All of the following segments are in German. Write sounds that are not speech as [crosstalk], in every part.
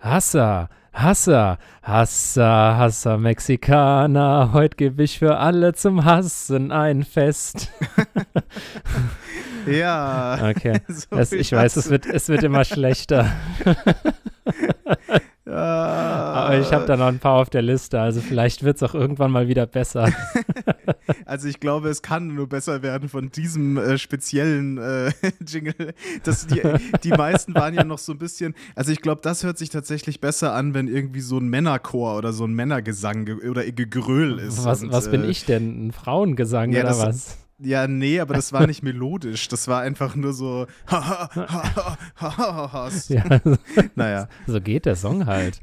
Hasser, Hasser, Hasser, Hasser, Mexikaner, heute gebe ich für alle zum Hassen ein Fest. [laughs] ja. Okay. [laughs] So es, ich weiß, es wird, es wird immer schlechter. [laughs] Aber ich habe da noch ein paar auf der Liste, also vielleicht wird es auch irgendwann mal wieder besser. also ich glaube, es kann nur besser werden von diesem äh, speziellen äh, Jingle. Das, die, die meisten waren ja noch so ein bisschen, also ich glaube, das hört sich tatsächlich besser an, wenn irgendwie so ein Männerchor oder so ein Männergesang ge oder Gegröl ist. Was, und, was bin äh, ich denn? Ein Frauengesang ja, oder was? Ja, nee, aber das war nicht melodisch. Das war einfach nur so. ja, naja. So geht der Song halt.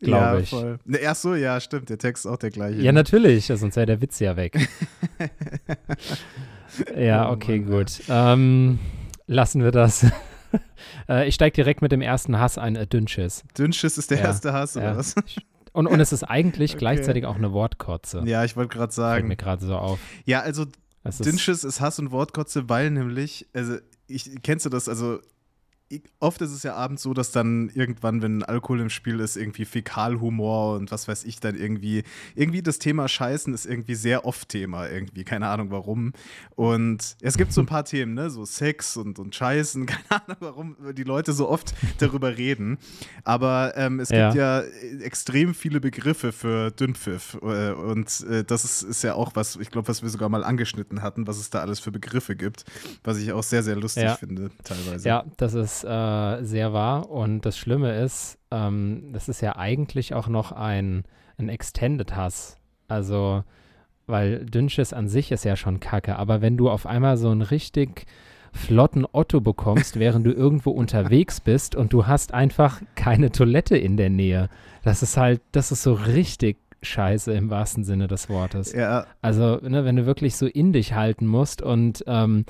Glaube ja, ich. Voll. Ne, ach so, ja, stimmt. Der Text ist auch der gleiche. Ja, natürlich. Sonst wäre der Witz ja weg. [laughs] ja, oh okay, Mann, gut. Ja. Ähm, lassen wir das. [laughs] äh, ich steige direkt mit dem ersten Hass ein. Äh, Dünnschiss. Dünnschiss ist der ja, erste Hass, oder was? Und, und es ist eigentlich [laughs] okay. gleichzeitig auch eine Wortkotze. Ja, ich wollte gerade sagen. Fällt mir gerade so auf. Ja, also Dünnschiss ist Hass und Wortkotze, weil nämlich, also ich kennst du das, also oft ist es ja abends so, dass dann irgendwann, wenn Alkohol im Spiel ist, irgendwie Fäkalhumor und was weiß ich dann irgendwie, irgendwie das Thema Scheißen ist irgendwie sehr oft Thema irgendwie, keine Ahnung warum. Und es gibt so ein paar [laughs] Themen, ne, so Sex und, und Scheißen, [laughs] keine Ahnung warum die Leute so oft [laughs] darüber reden. Aber ähm, es gibt ja. ja extrem viele Begriffe für Dünnpfiff äh, und äh, das ist, ist ja auch was, ich glaube, was wir sogar mal angeschnitten hatten, was es da alles für Begriffe gibt, was ich auch sehr, sehr lustig ja. finde teilweise. Ja, das ist äh, sehr wahr. Und das Schlimme ist, ähm, das ist ja eigentlich auch noch ein, ein Extended Hass. Also, weil Dünnschiss an sich ist ja schon kacke. Aber wenn du auf einmal so einen richtig flotten Otto bekommst, [laughs] während du irgendwo unterwegs bist und du hast einfach keine Toilette in der Nähe. Das ist halt, das ist so richtig scheiße im wahrsten Sinne des Wortes. Ja. Also, ne, wenn du wirklich so in dich halten musst und ähm,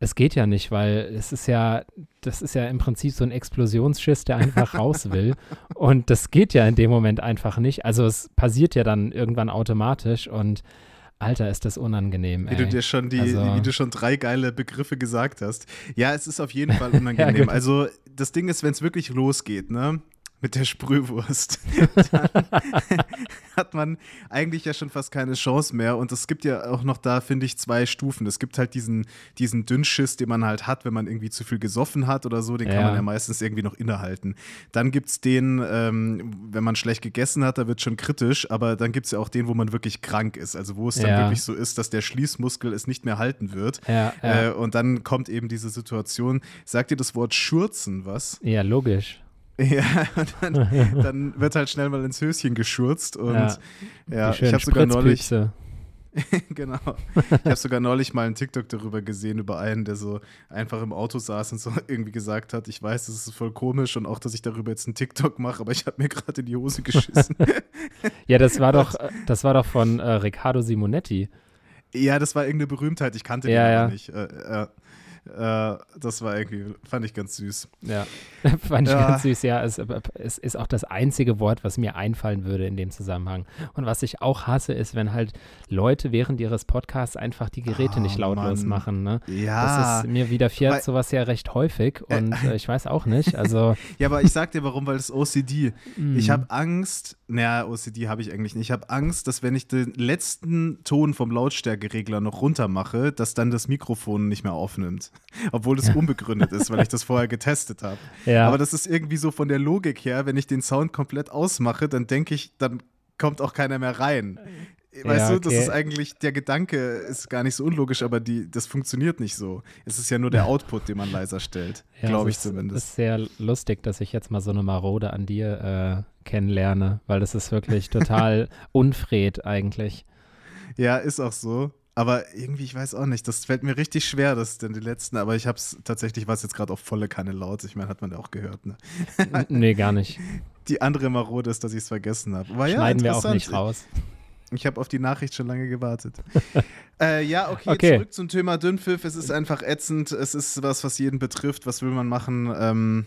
es geht ja nicht, weil es ist ja, das ist ja im Prinzip so ein Explosionsschiss, der einfach raus [laughs] will. Und das geht ja in dem Moment einfach nicht. Also es passiert ja dann irgendwann automatisch und Alter, ist das unangenehm. Ey. Wie du dir schon die, also, wie du schon drei geile Begriffe gesagt hast. Ja, es ist auf jeden Fall [laughs] unangenehm. ja, also das Ding ist, wenn es wirklich losgeht, ne? mit der Sprühwurst, [laughs] dann hat man eigentlich ja schon fast keine Chance mehr. Und es gibt ja auch noch da, finde ich, zwei Stufen. Es gibt halt diesen, diesen Dünnschiss, den man halt hat, wenn man irgendwie zu viel gesoffen hat oder so, den ja. kann man ja meistens irgendwie noch innehalten. Dann gibt es den, ähm, wenn man schlecht gegessen hat, da wird schon kritisch, aber dann gibt es ja auch den, wo man wirklich krank ist. Also wo es dann ja. wirklich so ist, dass der Schließmuskel es nicht mehr halten wird. Ja, äh, und dann kommt eben diese Situation. Sagt dir das Wort Schurzen was? Ja, logisch. [laughs] Ja, dann, dann, wird halt schnell mal ins Höschen geschurzt und ja, ja ich habe sogar neulich [laughs] genau. Ich habe sogar neulich mal einen TikTok darüber gesehen, über einen, der so einfach im Auto saß und so irgendwie gesagt hat, ich weiß, das ist voll komisch und auch, dass ich darüber jetzt einen TikTok mache, aber ich habe mir gerade in die Hose geschissen. [laughs] ja, das war doch, das war doch von äh, Riccardo Simonetti. Ja, das war irgendeine Berühmtheit, ich kannte ja, den ja. nicht. Äh, äh, das war irgendwie, fand ich ganz süß. Ja, [laughs] fand ich ja. ganz süß, ja. Es, es, ist auch das einzige Wort, was mir einfallen würde in dem Zusammenhang. Und was ich auch hasse, ist, wenn halt Leute während ihres Podcasts einfach die Geräte oh, nicht lautlos Mann. machen. Ne? Ja. Das ist mir widerfährt Weil, sowas ja recht häufig und äh, ich weiß auch nicht. [laughs] Also. ja, aber ich sag dir warum, weil das OCD. Mm. Ich habe Angst, naja, OCD habe ich eigentlich nicht. Ich habe Angst, dass wenn ich den letzten Ton vom Lautstärkeregler noch runter mache, dass dann das Mikrofon nicht mehr aufnimmt. [laughs] Obwohl es unbegründet ist, weil ich das vorher getestet habe. Ja. Aber das ist irgendwie so von der Logik her, wenn ich den Sound komplett ausmache, dann denke ich, dann kommt auch keiner mehr rein. Weißt ja, okay. du, das ist eigentlich, der Gedanke ist gar nicht so unlogisch, aber die, das funktioniert nicht so. Es ist ja nur der [laughs] Output, den man leiser stellt, ja, glaube ich zumindest. Es ist sehr lustig, dass ich jetzt mal so eine Marode an dir äh, kennenlerne, weil das ist wirklich total [laughs] unfred eigentlich. Ja, ist auch so. Aber irgendwie, ich weiß auch nicht, das fällt mir richtig schwer, das denn die letzten, aber ich habe es tatsächlich, war es jetzt gerade auf volle Kanne laut. Ich meine, hat man ja auch gehört, ne? nee, gar nicht. [laughs] Die andere Marode ist, dass ich es vergessen habe. Schneiden ja, wir auch nicht raus. Ich habe auf die Nachricht schon lange gewartet. [laughs] äh, ja, okay, okay, zurück zum Thema Dünnpfiff. Es ist einfach ätzend. Es ist was, was jeden betrifft. Was will man machen? Ähm,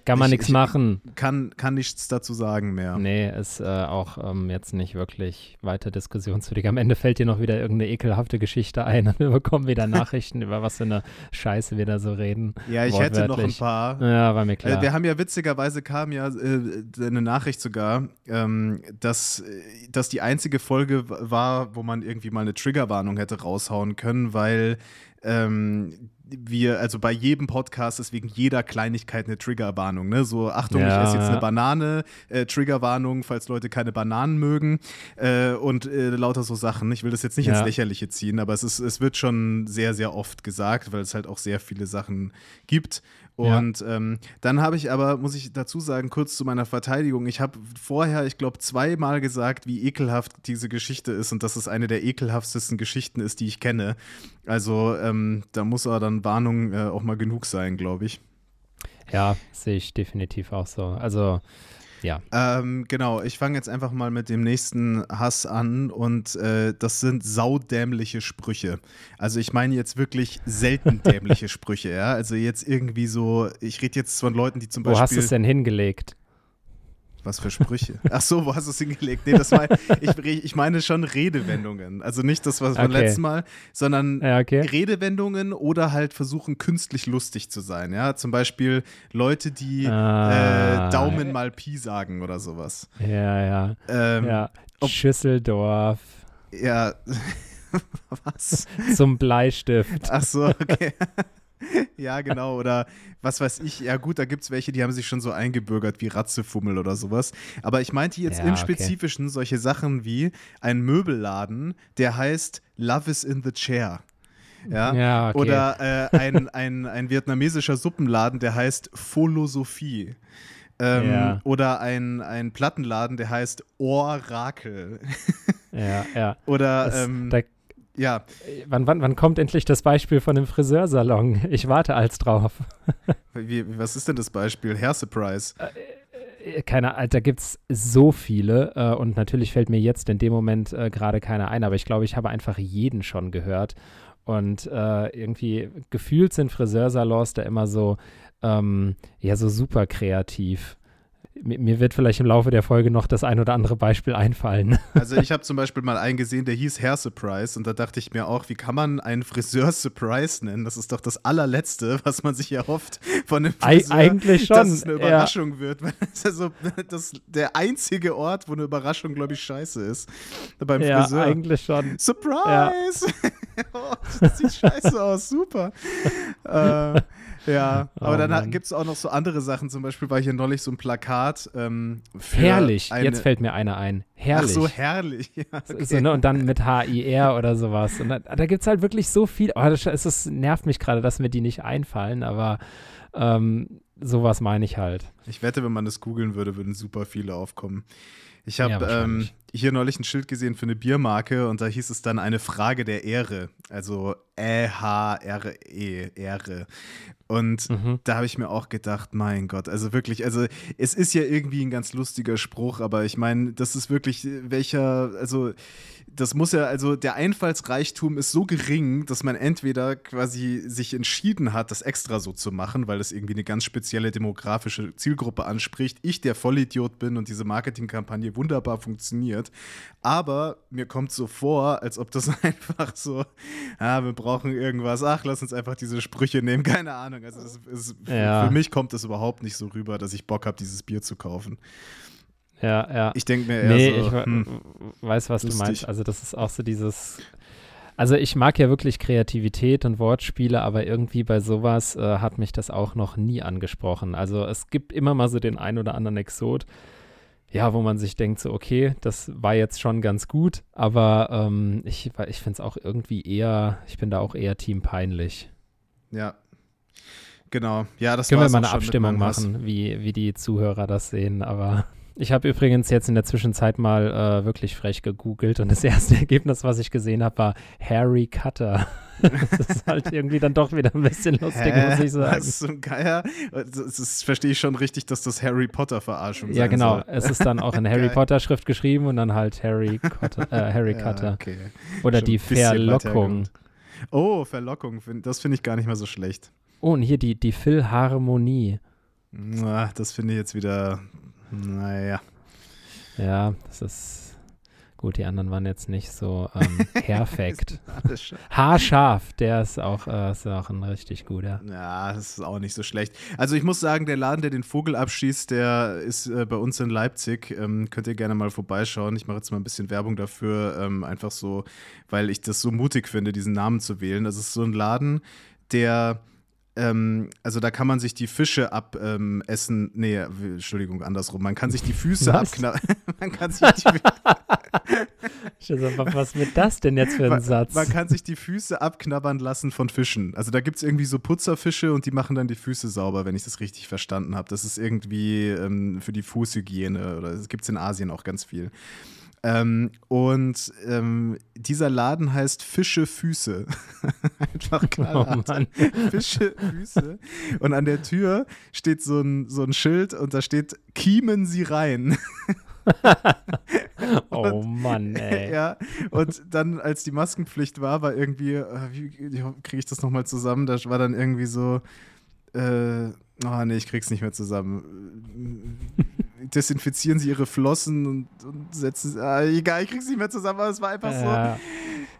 kann man nichts machen. Kann, kann nichts dazu sagen mehr. Nee, ist äh, auch ähm, jetzt nicht wirklich weiter diskussionswürdig. Am Ende fällt dir noch wieder irgendeine ekelhafte Geschichte ein und wir bekommen wieder Nachrichten, über was für eine Scheiße wir da so reden. Ja, ich hätte noch ein paar. Ja, war mir klar. Äh, wir haben ja witzigerweise kam ja äh, eine Nachricht sogar, ähm, dass, dass die einzige Folge war, wo man irgendwie mal eine Triggerwarnung hätte raushauen können, weil ähm, wir, also bei jedem Podcast ist wegen jeder Kleinigkeit eine Triggerwarnung. Ne? So, Achtung, ja, ich esse jetzt eine Banane, äh, Triggerwarnung, falls Leute keine Bananen mögen äh, und äh, lauter so Sachen. Ich will das jetzt nicht ja. ins Lächerliche ziehen, aber es, ist, es wird schon sehr, sehr oft gesagt, weil es halt auch sehr viele Sachen gibt. Und ja. ähm, dann habe ich aber, muss ich dazu sagen, kurz zu meiner Verteidigung, ich habe vorher, ich glaube, zweimal gesagt, wie ekelhaft diese Geschichte ist und dass es eine der ekelhaftesten Geschichten ist, die ich kenne. Also ähm, da muss aber dann Warnung äh, auch mal genug sein, glaube ich. Ja, sehe ich definitiv auch so. Also ja. Ähm, genau, ich fange jetzt einfach mal mit dem nächsten Hass an und äh, das sind saudämliche Sprüche. Also ich meine jetzt wirklich selten [laughs] dämliche Sprüche, ja. Also jetzt irgendwie so, ich rede jetzt von Leuten, die zum Beispiel. Wo hast du es denn hingelegt? Was für Sprüche? [laughs] Ach so, wo hast du es hingelegt? Nee, das mein, ich, ich meine schon Redewendungen. Also nicht das, was okay. vom letzten Mal, sondern ja, okay. Redewendungen oder halt versuchen, künstlich lustig zu sein. Ja, zum Beispiel Leute, die ah. äh, Daumen mal Pi sagen oder sowas. Ja, ja. Ähm, ja. Schüsseldorf. Ja. [laughs] was? Zum Bleistift. Ach so, okay. [laughs] [laughs] ja, genau. Oder was weiß ich. Ja, gut, da gibt es welche, die haben sich schon so eingebürgert wie Ratzefummel oder sowas. Aber ich meinte jetzt ja, im Spezifischen okay. solche Sachen wie ein Möbelladen, der heißt Love is in the Chair. Ja, ja okay. Oder äh, ein, ein, ein vietnamesischer Suppenladen, der heißt Philosophie. Ähm, ja. Oder ein, ein Plattenladen, der heißt Orakel. ja, ja. [laughs] Oder das, ähm, da ja. Wann, wann, wann kommt endlich das Beispiel von dem Friseursalon? Ich warte als drauf. Wie, was ist denn das Beispiel? Hair Surprise. Äh, äh keine, da gibt es so viele äh, und natürlich fällt mir jetzt in dem Moment äh, gerade keiner ein, aber ich glaube, ich habe einfach jeden schon gehört. Und äh, irgendwie gefühlt sind Friseursalons da immer so, ähm, ja, so super kreativ mir wird vielleicht im Laufe der Folge noch das ein oder andere Beispiel einfallen. [laughs] Also ich habe zum Beispiel mal einen gesehen, der hieß Hair Surprise und da dachte ich mir auch, wie kann man einen Friseur Surprise nennen? Das ist doch das allerletzte, was man sich erhofft von einem Friseur, Eig eigentlich schon. dass es eine Überraschung ja. wird. Das [laughs] ist also das der einzige Ort, wo eine Überraschung, glaube ich, scheiße ist. Beim ja, Friseur. eigentlich schon. Surprise! Ja. [laughs] oh, das sieht scheiße aus, super. äh, ja, oh, aber dann gibt es auch noch so andere Sachen. Zum Beispiel war hier neulich so ein Plakat. Ähm, herrlich, jetzt fällt mir einer ein. Herrlich. Ach so, herrlich. [laughs] Ja, okay. so, ne? Und dann mit HIR oder sowas. Und da, da gibt es halt wirklich so viel. Oh, das, das nervt mich gerade, dass mir die nicht einfallen, aber ähm, sowas meine ich halt. Ich wette, wenn man das googeln würde, würden super viele aufkommen. Ich habe ja, ähm, hier neulich ein Schild gesehen für eine Biermarke und da hieß es dann eine Frage der Ehre. Also E-H-R-E, Ehre. Und mhm. da habe ich mir auch gedacht, mein Gott, also wirklich, also es ist ja irgendwie ein ganz lustiger Spruch, aber ich meine, das ist wirklich welcher, also das muss ja, also der Einfallsreichtum ist so gering, dass man entweder quasi sich entschieden hat, das extra so zu machen, weil es irgendwie eine ganz spezielle demografische Zielgruppe anspricht. Ich der Vollidiot bin und diese Marketingkampagne wunderbar funktioniert. Aber mir kommt so vor, als ob das [laughs] einfach so, ah, wir brauchen irgendwas, ach, lass uns einfach diese Sprüche nehmen, keine Ahnung. Also es, es, ja. für mich kommt es überhaupt nicht so rüber, dass ich Bock habe, dieses Bier zu kaufen. Ja, ja. Ich denke mir eher nee, so, ich hm, weiß, was lustig. du meinst. Also das ist auch so dieses also ich mag ja wirklich Kreativität und Wortspiele, aber irgendwie bei sowas äh, hat mich das auch noch nie angesprochen. Also es gibt immer mal so den ein oder anderen Exot, ja, wo man sich denkt, so, okay, das war jetzt schon ganz gut, aber ähm, ich, ich finde es auch irgendwie eher, ich bin da auch eher Team peinlich. Ja. Genau, ja, das Können wir mal eine Abstimmung machen, wie, wie die Zuhörer das sehen, aber ich habe übrigens jetzt in der Zwischenzeit mal äh, wirklich frech gegoogelt und das [laughs] erste Ergebnis, was ich gesehen habe, war Harry Cutter. [laughs] das ist halt irgendwie dann doch wieder ein bisschen lustig, Hä? muss ich sagen. Das ist so ein Geier. Das, das verstehe ich schon richtig, dass das Harry Potter-Verarschung ist. Ja, genau. Soll. Es ist dann auch in [laughs] Harry Potter-Schrift geschrieben und dann halt Harry, Cotter, äh, Harry ja, Cutter. Okay. Oder schon die Verlockung. Oh, Verlockung. Das finde ich gar nicht mal so schlecht. Oh, und hier die, die Philharmonie. Na, das finde ich jetzt wieder, naja. Ja, das ist Gut, die anderen waren jetzt nicht so ähm, [laughs] perfekt. Haarscharf, der ist auch, äh, ist auch ein richtig guter. Ja, das ist auch nicht so schlecht. Also ich muss sagen, der Laden, der den Vogel abschießt, der ist äh, bei uns in Leipzig. Ähm, könnt ihr gerne mal vorbeischauen. Ich mache jetzt mal ein bisschen Werbung dafür, ähm, einfach so, weil ich das so mutig finde, diesen Namen zu wählen. Das ist so ein Laden, der ähm, also da kann man sich die Fische abessen. Ähm, nee, Entschuldigung, andersrum. Man kann sich die Füße abknabbern. [laughs] man kann sich die [laughs] Was wird das denn jetzt für ein man, Satz? Man kann sich die Füße abknabbern lassen von Fischen. Also da gibt es irgendwie so Putzerfische und die machen dann die Füße sauber, wenn ich das richtig verstanden habe. Das ist irgendwie ähm, für die Fußhygiene oder das gibt es in Asien auch ganz viel. Ähm, und ähm, dieser Laden heißt Fische Füße. [laughs] Einfach knallhart. Oh Fische Füße. Und an der Tür steht so ein, so ein Schild und da steht: Kiemen Sie rein. [laughs] oh Mann, ey. [laughs] Ja, und dann, als die Maskenpflicht war, war irgendwie, äh, wie kriege ich das nochmal zusammen? Da war dann irgendwie so, äh, oh nee, ich krieg's nicht mehr zusammen desinfizieren sie ihre Flossen und, und setzen, ah, egal, ich krieg's nicht mehr zusammen, aber es war einfach ja. so,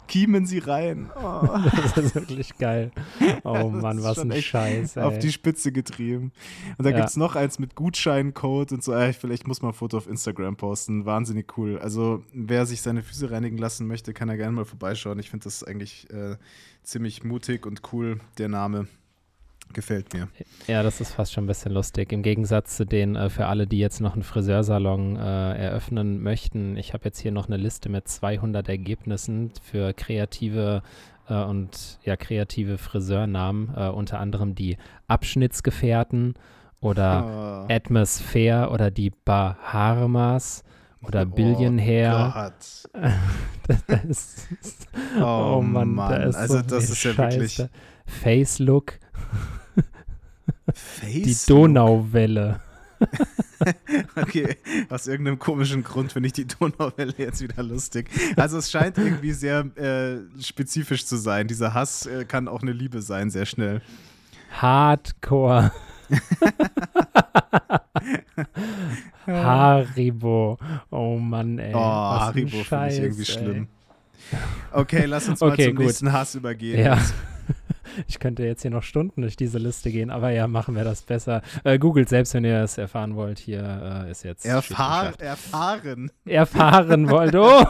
kiemen sie rein. Oh. [laughs] das ist wirklich geil. [laughs] Oh Mann, was ein Scheiß. Ey. Auf die Spitze getrieben. Und da ja. gibt's noch eins mit Gutscheincode und so, äh, vielleicht muss man ein Foto auf Instagram posten, wahnsinnig cool. Also, wer sich seine Füße reinigen lassen möchte, kann da gerne mal vorbeischauen. Ich finde das eigentlich äh, ziemlich mutig und cool, der Name. Gefällt mir. Ja, das ist fast schon ein bisschen lustig. Im Gegensatz zu den, äh, für alle, die jetzt noch einen Friseursalon äh, eröffnen möchten, ich habe jetzt hier noch eine Liste mit 200 Ergebnissen für kreative äh, und ja, kreative Friseurnamen, äh, unter anderem die Abschnittsgefährten oder oh. Atmosphäre oder die Bahamas oder oh Billionär. das, [laughs] das ist, oh, oh Mann, Mann. Da ist also so das ist ja Scheiße. wirklich Face Look. Die Donauwelle. [laughs] okay, aus irgendeinem komischen Grund finde ich die Donauwelle jetzt wieder lustig. Also es scheint irgendwie sehr äh, spezifisch zu sein. Dieser Hass äh, kann auch eine Liebe sein, sehr schnell. Hardcore. [laughs] Haribo. Oh Mann, ey. Oh, Haribo finde ich irgendwie ey. schlimm. Okay, lass uns mal okay, zum gut. nächsten Hass übergehen. Ja. [laughs] Ich könnte jetzt hier noch Stunden durch diese Liste gehen, aber ja, machen wir das besser. Äh, googelt selbst, wenn ihr es erfahren wollt. Hier äh, ist jetzt. Erfahr erfahren. Erfahren [laughs] wollt. Oh.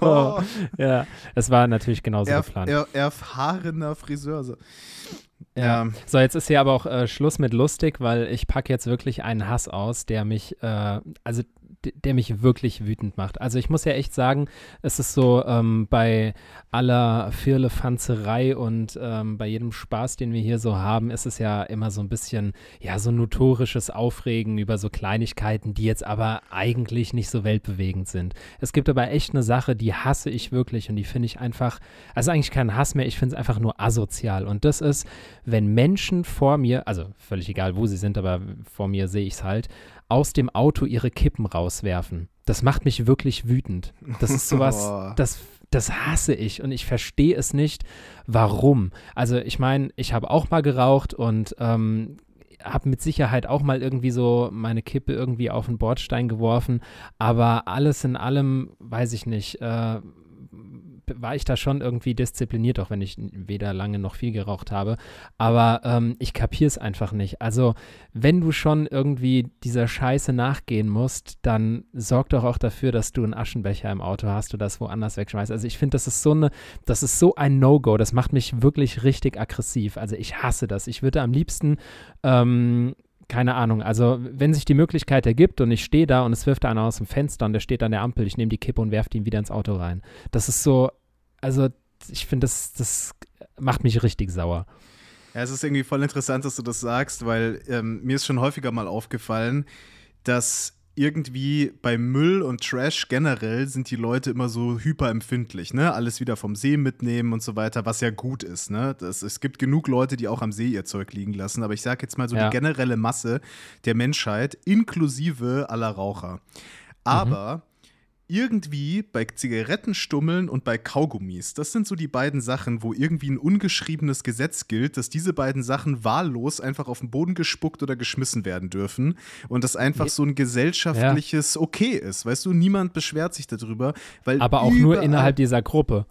oh. [laughs] Ja, es war natürlich genauso Erf geplant. Er erfahrener Friseur. So. Ja. So, jetzt ist hier aber auch äh, Schluss mit lustig, weil ich packe jetzt wirklich einen Hass aus, der mich, äh, also der mich wirklich wütend macht. Also ich muss ja echt sagen, es ist so ähm, bei aller Firlefanzerei und ähm, bei jedem Spaß, den wir hier so haben, ist es ja immer so ein bisschen, ja, so notorisches Aufregen über so Kleinigkeiten, die jetzt aber eigentlich nicht so weltbewegend sind. Es gibt aber echt eine Sache, die hasse ich wirklich und die finde ich einfach, also eigentlich kein Hass mehr, ich finde es einfach nur asozial. Und das ist, wenn Menschen vor mir, also völlig egal, wo sie sind, aber vor mir sehe ich es halt, aus dem Auto ihre Kippen rauswerfen. Das macht mich wirklich wütend. Das ist sowas, [laughs] das, das hasse ich und ich verstehe es nicht, warum. Also ich meine, ich habe auch mal geraucht und ähm, habe mit Sicherheit auch mal irgendwie so meine Kippe irgendwie auf den Bordstein geworfen, aber alles in allem, weiß ich nicht, äh, war ich da schon irgendwie diszipliniert, auch wenn ich weder lange noch viel geraucht habe. Aber ähm, ich kapiere es einfach nicht. Also, wenn du schon irgendwie dieser Scheiße nachgehen musst, dann sorg doch auch dafür, dass du einen Aschenbecher im Auto hast oder das woanders wegschmeißt. Also, ich finde, das ist so eine, das ist so ein No-Go. Das macht mich wirklich richtig aggressiv. Also, ich hasse das. Ich würde am liebsten ähm, keine Ahnung, also wenn sich die Möglichkeit ergibt und ich stehe da und es wirft einer aus dem Fenster und der steht an der Ampel, ich nehme die Kippe und werfe ihn wieder ins Auto rein. Das ist so, also ich finde, das, das macht mich richtig sauer. Ja, es ist irgendwie voll interessant, dass du das sagst, weil ähm, mir ist schon häufiger mal aufgefallen, dass irgendwie bei Müll und Trash generell sind die Leute immer so hyperempfindlich, ne? Alles wieder vom See mitnehmen und so weiter, was ja gut ist, ne? Das, es gibt genug Leute, die auch am See ihr Zeug liegen lassen, aber ich sage jetzt mal so ja. die generelle Masse der Menschheit, inklusive aller Raucher. Aber mhm irgendwie bei Zigarettenstummeln und bei Kaugummis, das sind so die beiden Sachen, wo irgendwie ein ungeschriebenes Gesetz gilt, dass diese beiden Sachen wahllos einfach auf den Boden gespuckt oder geschmissen werden dürfen und das einfach so ein gesellschaftliches ja. Okay ist. Weißt du, niemand beschwert sich darüber, weil aber auch nur innerhalb dieser Gruppe.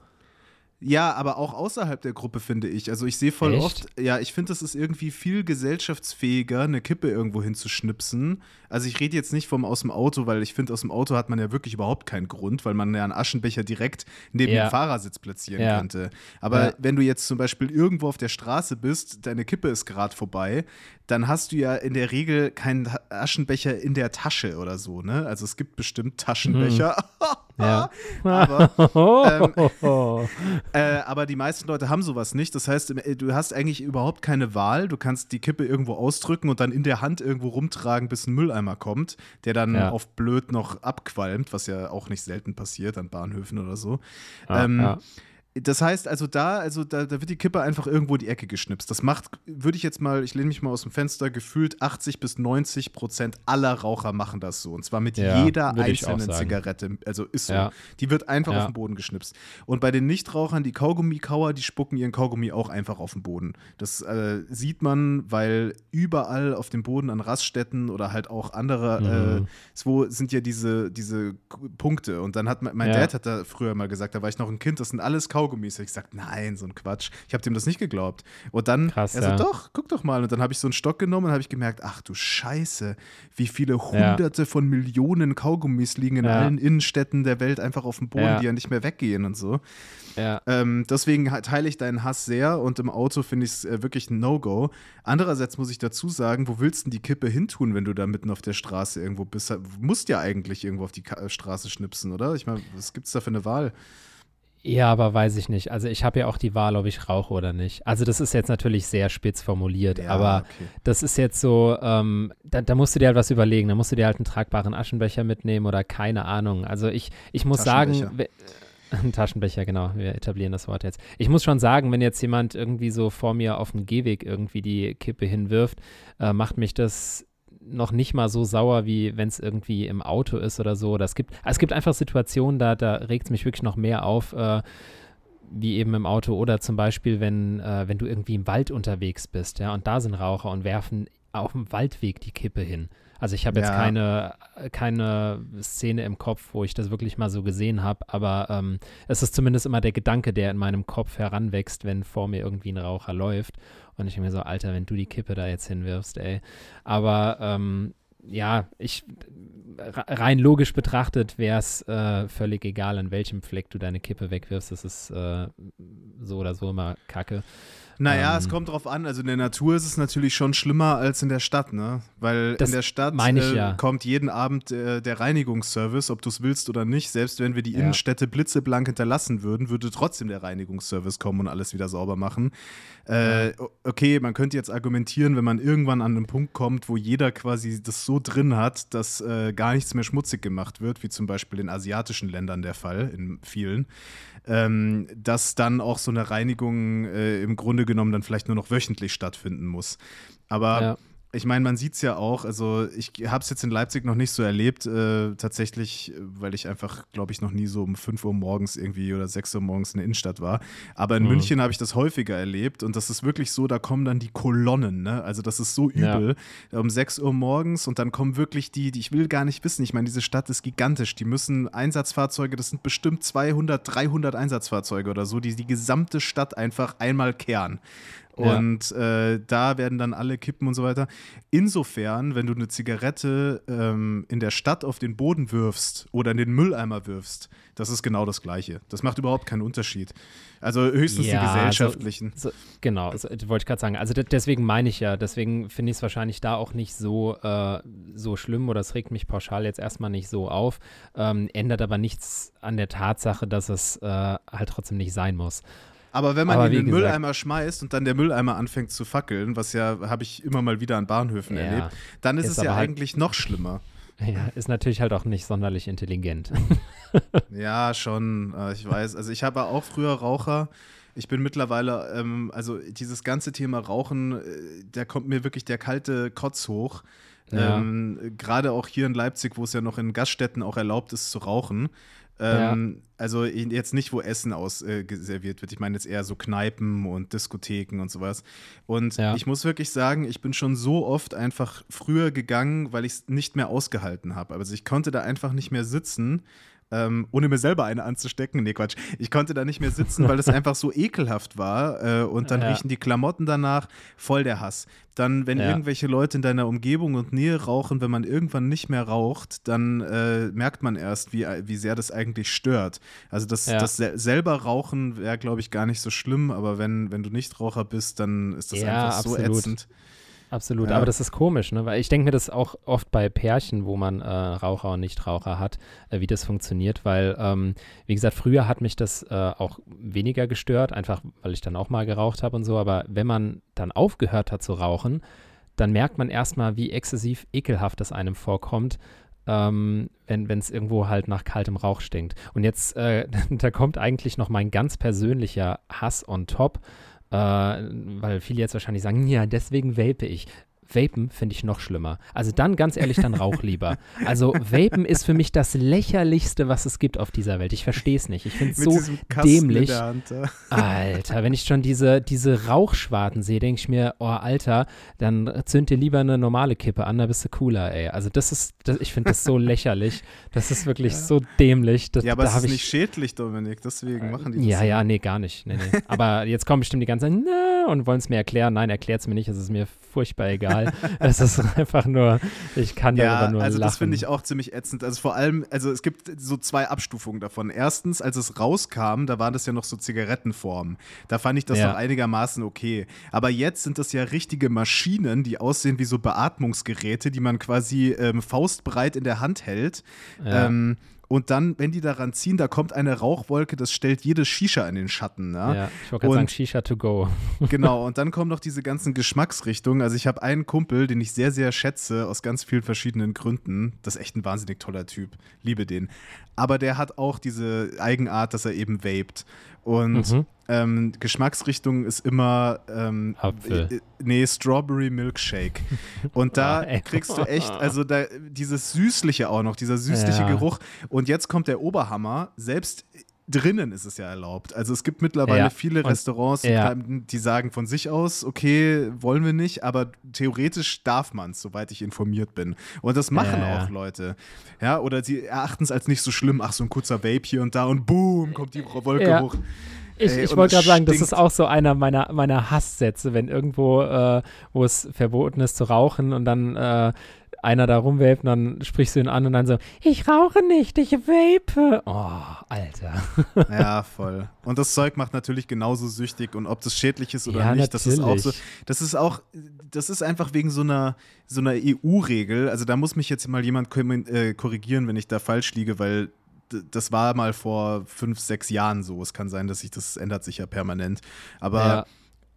Ja, aber auch außerhalb der Gruppe finde ich. Also ich sehe voll Echt? oft, ja, ich finde, es ist irgendwie viel gesellschaftsfähiger, eine Kippe irgendwo hinzuschnipsen. Also ich rede jetzt nicht vom aus dem Auto, weil ich finde, aus dem Auto hat man ja wirklich überhaupt keinen Grund, weil man ja einen Aschenbecher direkt neben ja. dem Fahrersitz platzieren ja. könnte. Aber ja. wenn du jetzt zum Beispiel irgendwo auf der Straße bist, deine Kippe ist gerade vorbei, dann hast du ja in der Regel keinen Aschenbecher in der Tasche oder so, ne? Also es gibt bestimmt Taschenbecher. Mhm. [laughs] ja. aber, ähm, [laughs] äh, aber die meisten Leute haben sowas nicht. Das heißt, äh, du hast eigentlich überhaupt keine Wahl. Du kannst die Kippe irgendwo ausdrücken und dann in der Hand irgendwo rumtragen, bis ein Mülleimer kommt, der dann ja. auf blöd noch abqualmt, was ja auch nicht selten passiert an Bahnhöfen oder so. Ah, ähm, ja. Das heißt also da, also da, da wird die Kippe einfach irgendwo in die Ecke geschnipst. Das macht, würde ich jetzt mal, ich lehne mich mal aus dem Fenster, gefühlt 80 bis 90 Prozent aller Raucher machen das so. Und zwar mit ja, jeder einzelnen Zigarette. Also ist so. Ja. Die wird einfach ja. auf den Boden geschnipst. Und bei den Nichtrauchern, die Kaugummi-Kauer, die spucken ihren Kaugummi auch einfach auf den Boden. Das äh, sieht man, weil überall auf dem Boden an Raststätten oder halt auch andere, mhm. äh, so sind ja diese, diese Punkte. Und dann hat mein, mein Dad hat da früher mal gesagt, da war ich noch ein Kind, das sind alles Kaugummi Kaugummis. Ich gesagt, nein, so ein Quatsch. Ich habe dem das nicht geglaubt. Und dann, Krass, er so, ja. doch, guck doch mal. Und dann habe ich so einen Stock genommen und habe ich gemerkt, ach du Scheiße, wie viele hunderte ja. von Millionen Kaugummis liegen in ja. allen Innenstädten der Welt einfach auf dem Boden, die ja nicht mehr weggehen und so. Ähm, deswegen teile ich deinen Hass sehr und im Auto finde ich es äh, wirklich ein No-Go. Andererseits muss ich dazu sagen, wo willst du denn die Kippe hintun, wenn du da mitten auf der Straße irgendwo bist? Du musst ja eigentlich irgendwo auf die Straße schnipsen, oder? Ich meine, was gibt es da für eine Wahl? Ja, aber weiß ich nicht. Also ich habe ja auch die Wahl, ob ich rauche oder nicht. Also das ist jetzt natürlich sehr spitz formuliert, ja, aber okay. das ist jetzt so, ähm, da, da, musst du dir halt was überlegen. Da musst du dir halt einen tragbaren Aschenbecher mitnehmen oder keine Ahnung. Also ich, ich muss sagen, [laughs] ein Taschenbecher, genau. Wir etablieren das Wort jetzt. Ich muss schon sagen, wenn jetzt jemand irgendwie so vor mir auf dem Gehweg irgendwie die Kippe hinwirft, äh, macht mich das noch nicht mal so sauer, wie wenn es irgendwie im Auto ist oder so. Oder es, gibt, es gibt einfach Situationen, da, da regt es mich wirklich noch mehr auf, äh, wie eben im Auto. Oder zum Beispiel, wenn, äh, wenn du irgendwie im Wald unterwegs bist, ja, und da sind Raucher und werfen auf dem Waldweg die Kippe hin. Also ich habe jetzt ja. keine, keine Szene im Kopf, wo ich das wirklich mal so gesehen habe, aber ähm, es ist zumindest immer der Gedanke, der in meinem Kopf heranwächst, wenn vor mir irgendwie ein Raucher läuft. Und ich denke mir so, Alter, wenn du die Kippe da jetzt hinwirfst, ey. Aber ähm, ja, ich rein logisch betrachtet wäre es äh, völlig egal, an welchem Fleck du deine Kippe wegwirfst. Das ist äh, so oder so immer Kacke. Naja, ähm, es kommt drauf an. Also in der Natur ist es natürlich schon schlimmer als in der Stadt, ne? Weil in der Stadt äh, kommt jeden Abend äh, der Reinigungsservice, ob du es willst oder nicht. Selbst wenn wir die ja. Innenstädte blitzeblank hinterlassen würden, würde trotzdem der Reinigungsservice kommen und alles wieder sauber machen. Äh, okay, man könnte jetzt argumentieren, wenn man irgendwann an einen Punkt kommt, wo jeder quasi das so drin hat, dass äh, gar nichts mehr schmutzig gemacht wird, wie zum Beispiel in asiatischen Ländern der Fall, in vielen ähm, dass dann auch so eine Reinigung äh, im Grunde genommen dann vielleicht nur noch wöchentlich stattfinden muss. Aber ja ich meine, man sieht es ja auch, also ich habe es jetzt in Leipzig noch nicht so erlebt, äh, tatsächlich, weil ich einfach, glaube ich, noch nie so um 5 Uhr morgens irgendwie oder 6 Uhr morgens in der Innenstadt war. Aber in mhm. München habe ich das häufiger erlebt und das ist wirklich so, da kommen dann die Kolonnen, ne? Also das ist so übel. Ja. Um 6 Uhr morgens und dann kommen wirklich die, die ich will gar nicht wissen. Ich meine, diese Stadt ist gigantisch. Die müssen Einsatzfahrzeuge, das sind bestimmt 200, 300 Einsatzfahrzeuge oder so, die die gesamte Stadt einfach einmal kehren. Und ja. äh, da werden dann alle Kippen und so weiter. Insofern, wenn du eine Zigarette ähm, in der Stadt auf den Boden wirfst oder in den Mülleimer wirfst, das ist genau das Gleiche. Das macht überhaupt keinen Unterschied. Also höchstens ja, die gesellschaftlichen. So, so, genau, so, wollte ich gerade sagen. Also deswegen meine ich ja, deswegen finde ich es wahrscheinlich da auch nicht so, äh, so schlimm oder es regt mich pauschal jetzt erstmal nicht so auf. Ähm, ändert aber nichts an der Tatsache, dass es äh, halt trotzdem nicht sein muss. Aber wenn man Aber ihn in den gesagt, Mülleimer schmeißt und dann der Mülleimer anfängt zu fackeln, was ja, habe ich immer mal wieder an Bahnhöfen ja, erlebt, dann ist, ist es ja halt, eigentlich noch schlimmer. Ja, ist natürlich halt auch nicht sonderlich intelligent. [laughs] ja, schon. Äh, ich weiß. Also ich habe auch früher Raucher. Ich bin mittlerweile, ähm, also dieses ganze Thema Rauchen, äh, da kommt mir wirklich der kalte Kotz hoch Ja. Ähm, Gerade auch hier in Leipzig, wo es ja noch in Gaststätten auch erlaubt ist zu rauchen. Ähm, ja. Also jetzt nicht, wo Essen ausserviert äh, wird. Ich meine jetzt eher so Kneipen und Diskotheken und sowas. Und ja. ich muss wirklich sagen, ich bin schon so oft einfach früher gegangen, weil ich es nicht mehr ausgehalten habe. Also ich konnte da einfach nicht mehr sitzen ähm, ohne mir selber eine anzustecken. Nee, Quatsch. Ich konnte da nicht mehr sitzen, weil es [laughs] einfach so ekelhaft war. Äh, und dann ja. riechen die Klamotten danach voll der Hass. Dann, wenn ja. irgendwelche Leute in deiner Umgebung und Nähe rauchen, wenn man irgendwann nicht mehr raucht, dann äh, merkt man erst, wie, wie sehr das eigentlich stört. Also das, ja. das selber Rauchen wäre, glaube ich, gar nicht so schlimm, aber wenn, wenn du nicht Raucher bist, dann ist das einfach so absolut. ätzend. Absolut, ja. aber das ist komisch, ne? weil ich denke mir das auch oft bei Pärchen, wo man äh, Raucher und Nichtraucher hat, äh, wie das funktioniert, weil, ähm, wie gesagt, früher hat mich das äh, auch weniger gestört, einfach weil ich dann auch mal geraucht habe und so, aber wenn man dann aufgehört hat zu rauchen, dann merkt man erstmal, wie exzessiv ekelhaft das einem vorkommt, ähm, wenn es irgendwo halt nach kaltem Rauch stinkt. Und jetzt, äh, [laughs] da kommt eigentlich noch mein ganz persönlicher Hass on top. Äh, weil viele jetzt wahrscheinlich sagen, ja, deswegen vape ich. Vapen finde ich noch schlimmer. Also dann ganz ehrlich, dann rauch lieber. Also Vapen ist für mich das lächerlichste, was es gibt auf dieser Welt. Ich verstehe es nicht. Ich finde es so dämlich. Alter, wenn ich schon diese, diese Rauchschwarten sehe, denke ich mir, oh Alter, dann zünd dir lieber eine normale Kippe an, da bist du cooler, ey. Also das ist, das, ich finde das so lächerlich. Das ist wirklich ja. so dämlich. Das, ja, aber da es ist nicht schädlich, Dominik, deswegen äh, machen die das. Ja, ja, nee, gar nicht. Nee, nee. aber jetzt kommen bestimmt die ganze Zeit, na, und wollen es mir erklären. Nein, erklärt es mir nicht, es ist mir furchtbar egal. [laughs] es ist einfach nur, ich kann ja, darüber nur also lachen. das finde ich auch ziemlich ätzend. Also vor allem, also es gibt so zwei Abstufungen davon. Erstens, als es rauskam, da waren das ja noch so Zigarettenformen. Da fand ich das ja. noch einigermaßen okay. Aber jetzt sind das ja richtige Maschinen, die aussehen wie so Beatmungsgeräte, die man quasi ähm, faustbreit in der Hand hält. Ja. Ähm, und dann, wenn die daran ziehen, da kommt eine Rauchwolke, das stellt jede Shisha in den Schatten. Ja, ja ich wollte gerade sagen, Shisha to go. [laughs] genau, und dann kommen noch diese ganzen Geschmacksrichtungen. Also ich habe einen Kumpel, den ich sehr, sehr schätze, aus ganz vielen verschiedenen Gründen. Das ist echt ein wahnsinnig toller Typ. Liebe den. Aber der hat auch diese Eigenart, dass er eben vaped. Und mhm. ähm, Geschmacksrichtung ist immer ähm, Apfel. Äh, nee, Strawberry Milkshake. Und da [laughs] kriegst du echt, also da dieses Süßliche auch noch, dieser süßliche ja. Geruch. Und jetzt kommt der Oberhammer. Selbst drinnen ist es ja erlaubt. Also es gibt mittlerweile ja. viele Restaurants, ja. die sagen von sich aus, okay, wollen wir nicht, aber theoretisch darf man es, soweit ich informiert bin. Und das machen ja, auch Leute. Ja, oder sie erachten es als nicht so schlimm, ach, so ein kurzer Vape hier und da und boom, kommt die Wolke hoch. Ich, ich wollte gerade sagen, das ist auch so einer meiner, meiner Hasssätze, wenn irgendwo, äh, wo es verboten ist zu rauchen und dann äh, einer da rumvape und dann sprichst du ihn an und dann so, ich rauche nicht, ich vape. Oh, Alter. [laughs] ja, voll. Und das Zeug macht natürlich genauso süchtig und ob das schädlich ist oder ja, nicht, natürlich. das ist auch so, das ist auch, das ist einfach wegen so einer, so einer EU-Regel. Also da muss mich jetzt mal jemand äh, korrigieren, wenn ich da falsch liege, weil das war mal vor fünf, sechs Jahren so. Es kann sein, dass sich das ändert sich ja permanent. Aber ja.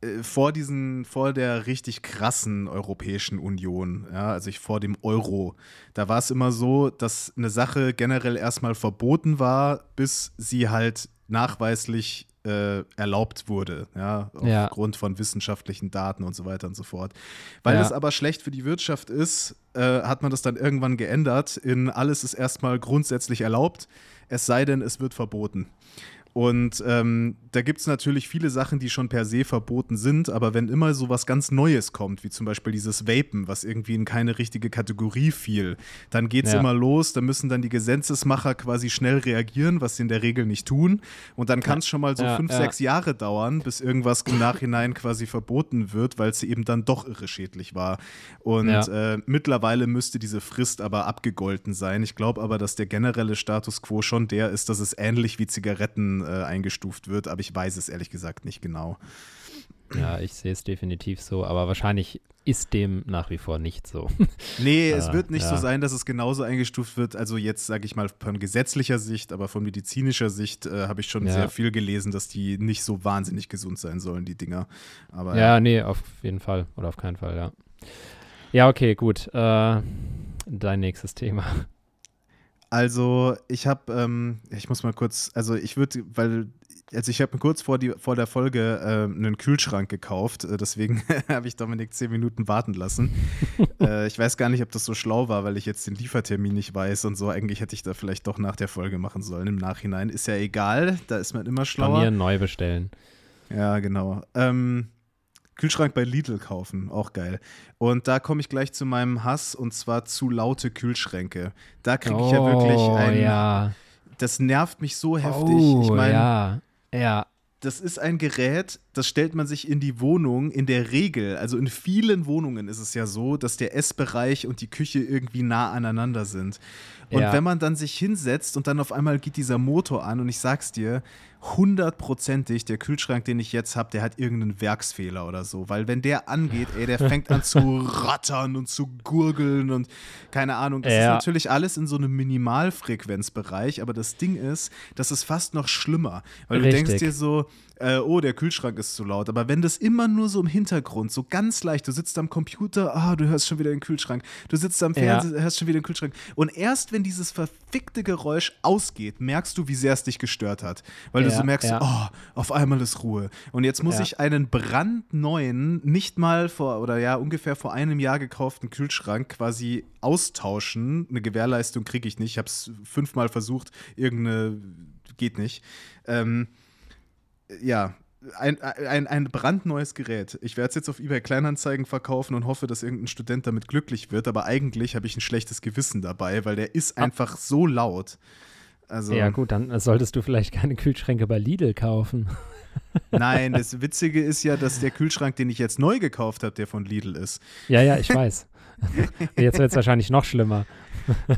Äh, vor diesen, vor der richtig krassen Europäischen Union, ja, also ich vor dem Euro, da war es immer so, dass eine Sache generell erstmal verboten war, bis sie halt nachweislich äh, erlaubt wurde, ja, aufgrund ja. von wissenschaftlichen Daten und so weiter und so fort. Weil ja. das aber schlecht für die Wirtschaft ist, äh, hat man das dann irgendwann geändert in alles ist erstmal grundsätzlich erlaubt, es sei denn, es wird verboten. Und ähm, da gibt es natürlich viele Sachen, die schon per se verboten sind, aber wenn immer so was ganz Neues kommt, wie zum Beispiel dieses Vapen, was irgendwie in keine richtige Kategorie fiel, dann geht es ja. immer los, da müssen dann die Gesetzesmacher quasi schnell reagieren, was sie in der Regel nicht tun. Und dann kann es schon mal so ja, fünf, ja. sechs Jahre dauern, bis irgendwas im Nachhinein quasi verboten wird, weil es eben dann doch irre schädlich war. Und äh, mittlerweile müsste diese Frist aber abgegolten sein. Ich glaube aber, dass der generelle Status quo schon der ist, dass es ähnlich wie Zigaretten äh, eingestuft wird, aber ich weiß es ehrlich gesagt nicht genau. Ja, ich sehe es definitiv so, aber wahrscheinlich ist dem nach wie vor nicht so. [laughs] Nee, es wird nicht ja. so sein, dass es genauso eingestuft wird. Also jetzt sage ich mal von gesetzlicher Sicht, aber von medizinischer Sicht äh, habe ich schon ja. sehr viel gelesen, dass die nicht so wahnsinnig gesund sein sollen, die Dinger. Aber, ja, ja, nee, auf jeden Fall oder auf keinen Fall, ja. Ja, okay, gut. Äh, dein nächstes Thema. Also, ich habe, ähm, ich muss mal kurz, also ich würde, weil also ich habe mir kurz vor, die, vor der Folge äh, einen Kühlschrank gekauft, äh, deswegen [laughs] habe ich Dominik zehn Minuten warten lassen. [laughs] äh, ich weiß gar nicht, ob das so schlau war, weil ich jetzt den Liefertermin nicht weiß und so. Eigentlich hätte ich da vielleicht doch nach der Folge machen sollen im Nachhinein. Ist ja egal, da ist man immer schlauer. Stornieren, neu bestellen. Ja, genau. Ähm, Kühlschrank bei Lidl kaufen, auch geil. Und da komme ich gleich zu meinem Hass und zwar zu laute Kühlschränke. Da kriege ich oh, ja wirklich oh, ein. Ja. Das nervt mich so heftig. Oh, ich meine, ja. Ja. Das ist ein Gerät, das stellt man sich in die Wohnung in der Regel. Also in vielen Wohnungen ist es ja so, dass der Essbereich und die Küche irgendwie nah aneinander sind. Und ja. wenn man dann sich hinsetzt und dann auf einmal geht dieser Motor an und ich sag's dir, hundertprozentig, der Kühlschrank, den ich jetzt habe, der hat irgendeinen Werksfehler oder so. Weil wenn der angeht, ey, der fängt an zu [laughs] rattern und zu gurgeln und keine Ahnung. Das ja. ist natürlich alles in so einem Minimalfrequenzbereich, aber das Ding ist, das ist fast noch schlimmer. Weil Richtig. du denkst dir so, äh, oh, der Kühlschrank ist zu laut. Aber wenn das immer nur so im Hintergrund, so ganz leicht, du sitzt am Computer, ah, oh, du hörst schon wieder den Kühlschrank. Du sitzt am Fernseher, ja. hörst schon wieder den Kühlschrank. Und erst wenn dieses verfickte Geräusch ausgeht, merkst du, wie sehr es dich gestört hat. Weil ja, du so merkst, ja. oh, auf einmal ist Ruhe. Und jetzt muss ich einen brandneuen, nicht mal vor, oder ja, ungefähr vor einem Jahr gekauften Kühlschrank quasi austauschen. Eine Gewährleistung kriege ich nicht. Ich habe es fünfmal versucht, irgendeine geht nicht. Ähm, ja, ein, ein, ein brandneues Gerät. Ich werde es jetzt auf eBay Kleinanzeigen verkaufen und hoffe, dass irgendein Student damit glücklich wird, aber eigentlich habe ich ein schlechtes Gewissen dabei, weil der ist einfach so laut. Also, ja, gut, dann solltest du vielleicht keine Kühlschränke bei Lidl kaufen. [laughs] Nein, das Witzige ist ja, dass der Kühlschrank, den ich jetzt neu gekauft habe, der von Lidl ist. Ja, ja, ich weiß. [laughs] jetzt wird es wahrscheinlich noch schlimmer.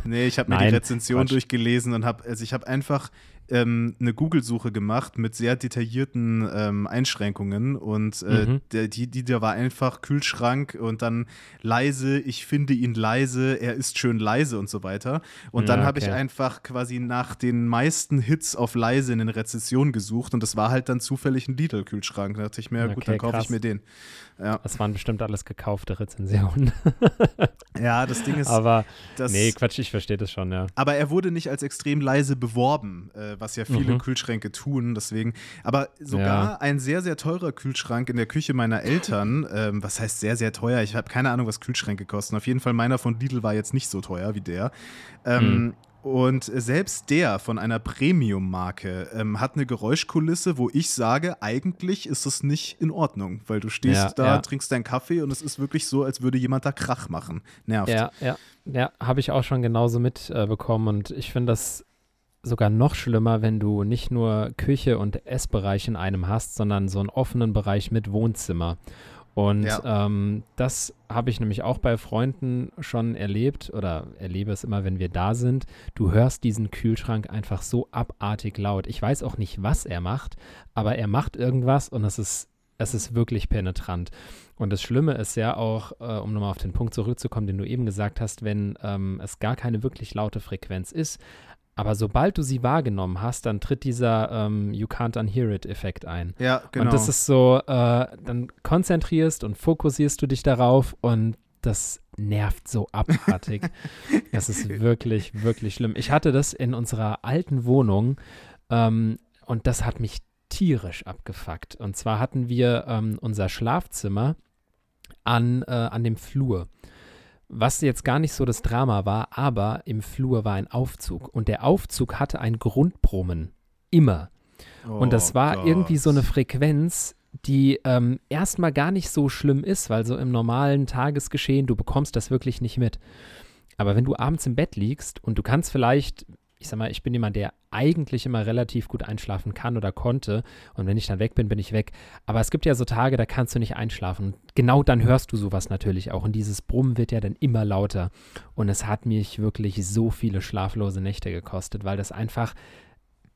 Nee, ich habe mir Nein, die Rezension Quatsch. durchgelesen und habe, also ich habe einfach ähm, eine Google-Suche gemacht mit sehr detaillierten ähm, Einschränkungen und äh, mhm. der, die, die da war einfach Kühlschrank und dann leise, ich finde ihn leise, er ist schön leise und so weiter. Und dann ja, okay. habe ich einfach quasi nach den meisten Hits auf leise in den Rezessionen gesucht und das war halt dann zufällig ein Lidl-Kühlschrank. Da dachte ich mir, ja, gut, dann kaufe ich mir den. Ja. Das waren bestimmt alles gekaufte Rezensionen. [laughs] ja, das Ding ist. Aber das, nee, Quatsch, ich verstehe das schon, ja. Aber er wurde nicht als extrem leise beworben, äh, was ja viele mhm. Kühlschränke tun. Deswegen. Aber sogar ja. ein sehr, sehr teurer Kühlschrank in der Küche meiner Eltern, [laughs] ähm, was heißt sehr, sehr teuer? Ich habe keine Ahnung, was Kühlschränke kosten. Auf jeden Fall meiner von Lidl war jetzt nicht so teuer wie der. Ähm, mhm. Und selbst der von einer Premium-Marke ähm, hat eine Geräuschkulisse, wo ich sage, eigentlich ist das nicht in Ordnung, weil du stehst ja, da, ja. trinkst deinen Kaffee und es ist wirklich so, als würde jemand da Krach machen. Nervt. Ja, ja, ja, habe ich auch schon genauso mitbekommen äh, und ich finde das sogar noch schlimmer, wenn du nicht nur Küche und Essbereich in einem hast, sondern so einen offenen Bereich mit Wohnzimmer. Und ja. ähm, das habe ich nämlich auch bei Freunden schon erlebt oder erlebe es immer, wenn wir da sind. Du hörst diesen Kühlschrank einfach so abartig laut. Ich weiß auch nicht, was er macht, aber er macht irgendwas und es ist, es ist wirklich penetrant. Und das Schlimme ist ja auch, äh, um nochmal auf den Punkt zurückzukommen, den du eben gesagt hast, wenn ähm, es gar keine wirklich laute Frequenz ist, aber sobald du sie wahrgenommen hast, dann tritt dieser ähm, You can't unhear it-Effekt ein. Ja, genau. Und das ist so, äh, dann konzentrierst und fokussierst du dich darauf und das nervt so abartig. [laughs] das ist wirklich, wirklich schlimm. Ich hatte das in unserer alten Wohnung ähm, und das hat mich tierisch abgefuckt. Und zwar hatten wir ähm, unser Schlafzimmer an, äh, an dem Flur. Was jetzt gar nicht so das Drama war, aber im Flur war ein Aufzug und der Aufzug hatte ein Grundbrummen. Immer. Oh und das war Gott. irgendwie so eine Frequenz, die ähm, erstmal gar nicht so schlimm ist, weil so im normalen Tagesgeschehen, du bekommst das wirklich nicht mit. Aber wenn du abends im Bett liegst und du kannst vielleicht, ich sag mal, ich bin jemand, der eigentlich immer relativ gut einschlafen kann oder konnte. Und wenn ich dann weg bin, bin ich weg. Aber es gibt ja so Tage, da kannst du nicht einschlafen. Und genau dann hörst du sowas natürlich auch. Und dieses Brummen wird ja dann immer lauter. Und es hat mich wirklich so viele schlaflose Nächte gekostet, weil das einfach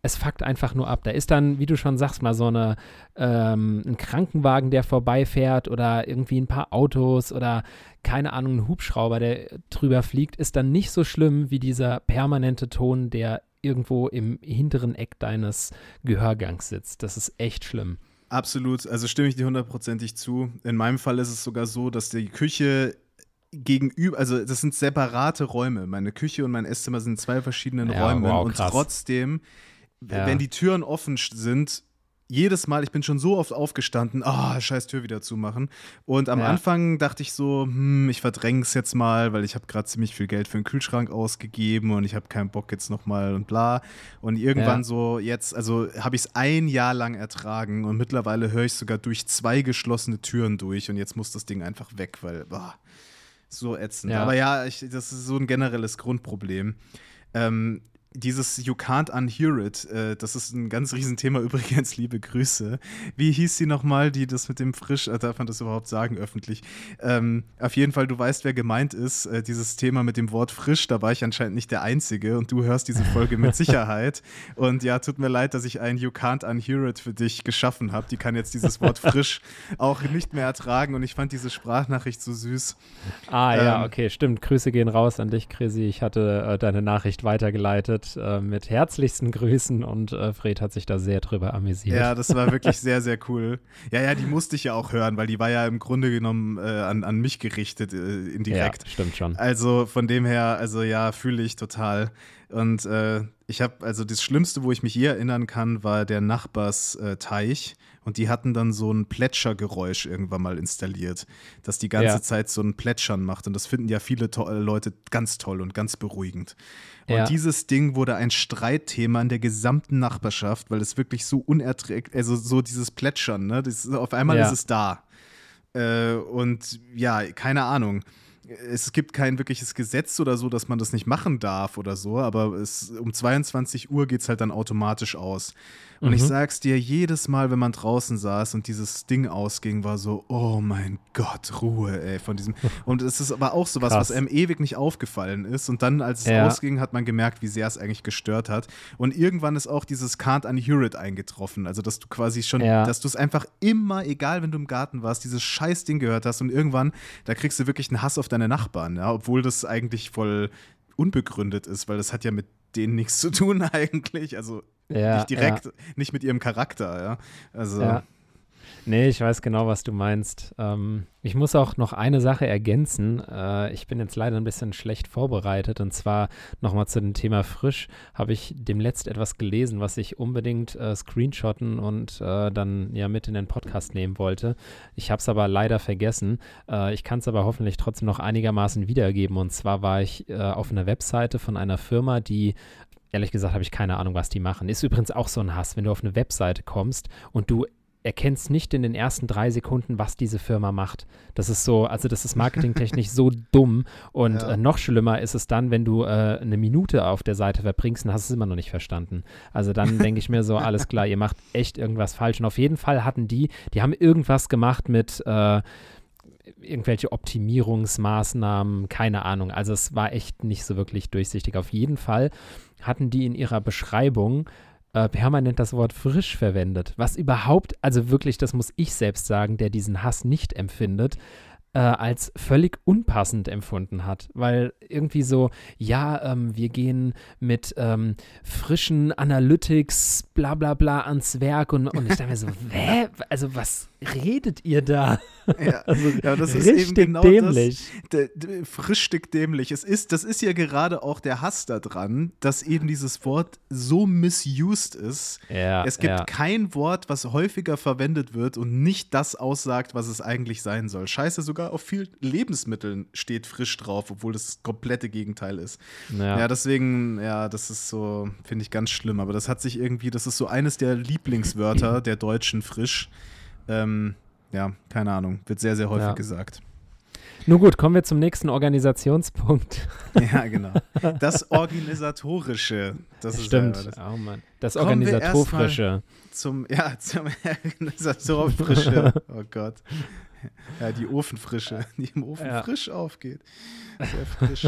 es fuckt einfach nur ab. Da ist dann, wie du schon sagst, mal so eine, ähm, ein Krankenwagen, der vorbeifährt oder irgendwie ein paar Autos oder keine Ahnung, ein Hubschrauber, der drüber fliegt, ist dann nicht so schlimm wie dieser permanente Ton, der irgendwo im hinteren Eck deines Gehörgangs sitzt. Das ist echt schlimm. Absolut, also stimme ich dir hundertprozentig zu. In meinem Fall ist es sogar so, dass die Küche gegenüber, also das sind separate Räume. Meine Küche und mein Esszimmer sind zwei verschiedene ja, Räume wow, und trotzdem, ja. wenn die Türen offen sind, jedes Mal, ich bin schon so oft aufgestanden, ah, oh, scheiß Tür wieder zumachen. Und am ja. Anfang dachte ich so, hm, ich verdränge es jetzt mal, weil ich habe gerade ziemlich viel Geld für den Kühlschrank ausgegeben und ich habe keinen Bock jetzt nochmal und bla. Und irgendwann ja. so jetzt, also habe ich es ein Jahr lang ertragen und mittlerweile höre ich sogar durch zwei geschlossene Türen durch und jetzt muss das Ding einfach weg, weil, boah, so ätzend. Ja. Aber ja, ich, das ist so ein generelles Grundproblem. Ähm, dieses You Can't Unhear It, äh, das ist ein ganz Riesenthema [laughs] übrigens, liebe Grüße. Wie hieß sie nochmal, die das mit dem Frisch, äh, darf man das überhaupt sagen öffentlich? Ähm, auf jeden Fall, du weißt, wer gemeint ist. Äh, dieses Thema mit dem Wort frisch, da war ich anscheinend nicht der Einzige und du hörst diese Folge mit [laughs] Sicherheit. Und ja, tut mir leid, dass ich ein You Can't Unhear It für dich geschaffen habe. Die kann jetzt dieses Wort frisch [laughs] auch nicht mehr ertragen und ich fand diese Sprachnachricht so süß. Ah ähm, ja, okay, stimmt. Grüße gehen raus an dich, Chrissy. Ich hatte äh, deine Nachricht weitergeleitet mit, äh, mit herzlichsten Grüßen und äh, Fred hat sich da sehr drüber amüsiert. Ja, das war wirklich [laughs] sehr, sehr cool. Ja, ja, die musste ich ja auch hören, weil die war ja im Grunde genommen äh, an, an mich gerichtet, äh, indirekt. Ja, stimmt schon. Also von dem her, also ja, fühle ich total. Und äh, ich habe, also das Schlimmste, wo ich mich je erinnern kann, war der Nachbarsteich. Und die hatten dann so ein Plätschergeräusch irgendwann mal installiert, das die ganze ja. Zeit so ein Plätschern macht. Und das finden ja viele Leute ganz toll und ganz beruhigend. Und ja. dieses Ding wurde ein Streitthema in der gesamten Nachbarschaft, weil es wirklich so unerträglich, also so dieses Plätschern, ne? Das, auf einmal ja. ist es da. Äh, und ja, keine Ahnung es gibt kein wirkliches Gesetz oder so, dass man das nicht machen darf oder so, aber es, um 22 Uhr geht es halt dann automatisch aus. Und mhm. ich sag's dir, jedes Mal, wenn man draußen saß und dieses Ding ausging, war so, oh mein Gott, Ruhe, ey, von diesem. [laughs] Und es ist aber auch sowas, Krass. was einem ewig nicht aufgefallen ist. Und dann, als es ja. ausging, hat man gemerkt, wie sehr es eigentlich gestört hat. Und irgendwann ist auch dieses Can't Unhear It eingetroffen. Also, dass du quasi schon, ja. dass du es einfach immer, egal wenn du im Garten warst, dieses scheiß Ding gehört hast. Und irgendwann, da kriegst du wirklich einen Hass auf deine Nachbarn, ja, obwohl das eigentlich voll unbegründet ist, weil das hat ja mit denen nichts zu tun [laughs] eigentlich. Also ja, nicht direkt, ja. nicht mit ihrem Charakter, ja. Also. Ja. Nee, ich weiß genau, was du meinst. Ähm, ich muss auch noch eine Sache ergänzen. Äh, ich bin jetzt leider ein bisschen schlecht vorbereitet. Und zwar nochmal zu dem Thema frisch. Habe ich demletzt etwas gelesen, was ich unbedingt äh, screenshotten und äh, dann ja mit in den Podcast nehmen wollte. Ich habe es aber leider vergessen. Äh, ich kann es aber hoffentlich trotzdem noch einigermaßen wiedergeben. Und zwar war ich äh, auf einer Webseite von einer Firma, die Ehrlich gesagt habe ich keine Ahnung, was die machen. Ist übrigens auch so ein Hass, wenn du auf eine Webseite kommst und du erkennst nicht in den ersten drei Sekunden, was diese Firma macht. Das ist so, also das ist marketingtechnisch so [laughs] dumm. Und ja. äh, noch schlimmer ist es dann, wenn du äh, eine Minute auf der Seite verbringst und hast es immer noch nicht verstanden. Also dann [laughs] denke ich mir so, alles klar, ihr macht echt irgendwas falsch. Und auf jeden Fall hatten die, die haben irgendwas gemacht mit äh, irgendwelche Optimierungsmaßnahmen, keine Ahnung. Also es war echt nicht so wirklich durchsichtig. Auf jeden Fall hatten die in ihrer Beschreibung äh, permanent das Wort frisch verwendet. Was überhaupt, also wirklich, das muss ich selbst sagen, der diesen Hass nicht empfindet, äh, als völlig unpassend empfunden hat, weil irgendwie so, ja, ähm, wir gehen mit ähm, frischen Analytics, bla bla bla ans Werk und, und ich dachte mir so, [laughs] hä? Also was redet ihr da? Ja, [laughs] also, ja das ist eben genau dämlich. das. Frischstück dämlich. Es ist, das ist ja gerade auch der Hass daran, dass eben dieses Wort so misused ist. Ja, es gibt ja. kein Wort, was häufiger verwendet wird und nicht das aussagt, was es eigentlich sein soll. Scheiße, sogar auf vielen Lebensmitteln steht frisch drauf, obwohl das komplette Gegenteil ist. Ja, ja deswegen, ja, das ist so, finde ich ganz schlimm. Aber das hat sich irgendwie, das ist so eines der Lieblingswörter [clears throat] der Deutschen frisch. Ähm, ja, keine Ahnung. Wird sehr, sehr häufig ja. gesagt. Nun gut, kommen wir zum nächsten Organisationspunkt. [laughs] Ja, genau. Das Organisatorische. Das Stimmt. Ist, das. Oh Mann. Das Organisatorische. Zum, ja, [laughs] zum Organisatorische. Oh Gott. Ja, die Ofenfrische, die im Ofen ja. frisch aufgeht. Sehr frisch.